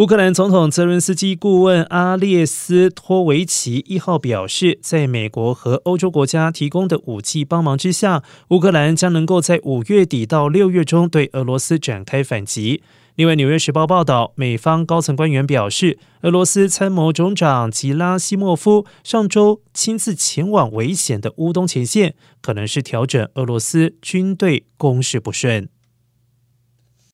乌克兰总统泽伦斯基顾问阿列斯托维奇一号表示在美国和欧洲国家提供的武器帮忙之下乌克兰将能够在五月底到六月中对俄罗斯展开反击。另外纽约时报报道美方高层官员表示俄罗斯参谋总长吉拉西莫夫上周亲自前往危险的乌东前线可能是调整俄罗斯军队攻势不顺。